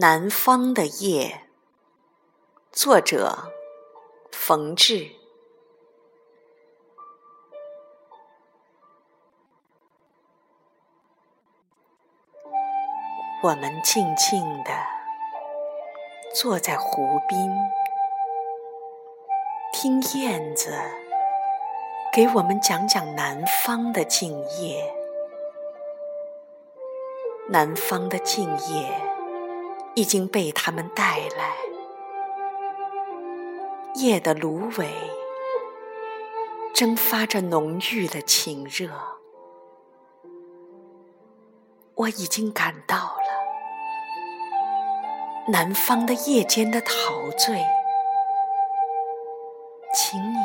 南方的夜，作者冯至。我们静静地坐在湖边，听燕子给我们讲讲南方的静夜。南方的静夜已经被他们带来，夜的芦苇蒸发着浓郁的情热，我已经感到了。南方的夜间的陶醉，请你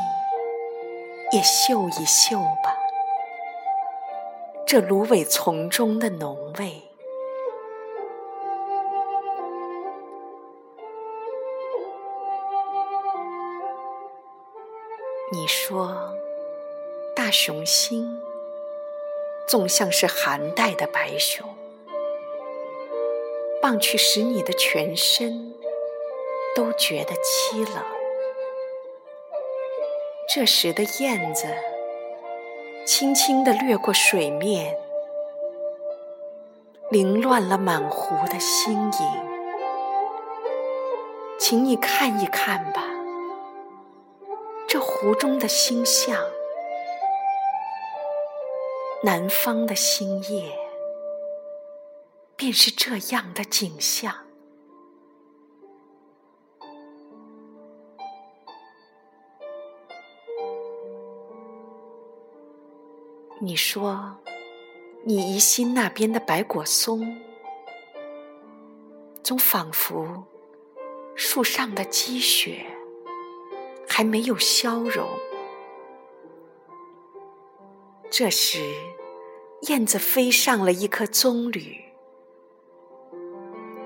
也嗅一嗅吧，这芦苇丛中的浓味。你说，大雄星总像是寒带的白熊。棒去使你的全身都觉得凄冷。这时的燕子轻轻地掠过水面，凌乱了满湖的星影。请你看一看吧，这湖中的星象，南方的星夜。便是这样的景象。你说，你疑心那边的白果松，总仿佛树上的积雪还没有消融。这时，燕子飞上了一棵棕榈。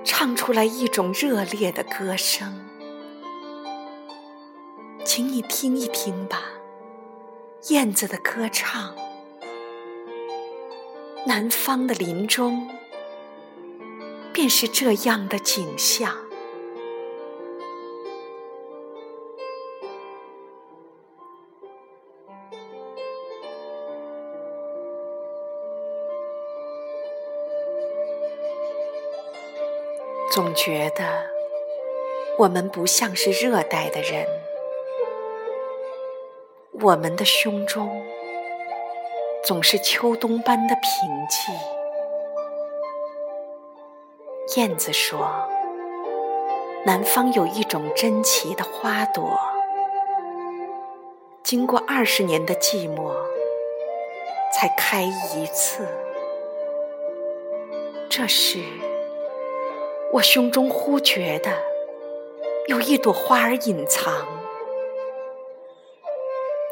唱出来一种热烈的歌声，请你听一听吧，燕子的歌唱。南方的林中，便是这样的景象。总觉得我们不像是热带的人，我们的胸中总是秋冬般的平静。燕子说：“南方有一种珍奇的花朵，经过二十年的寂寞，才开一次。”这时。我胸中忽觉得有一朵花儿隐藏，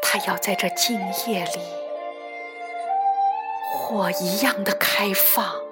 它要在这静夜里火一样的开放。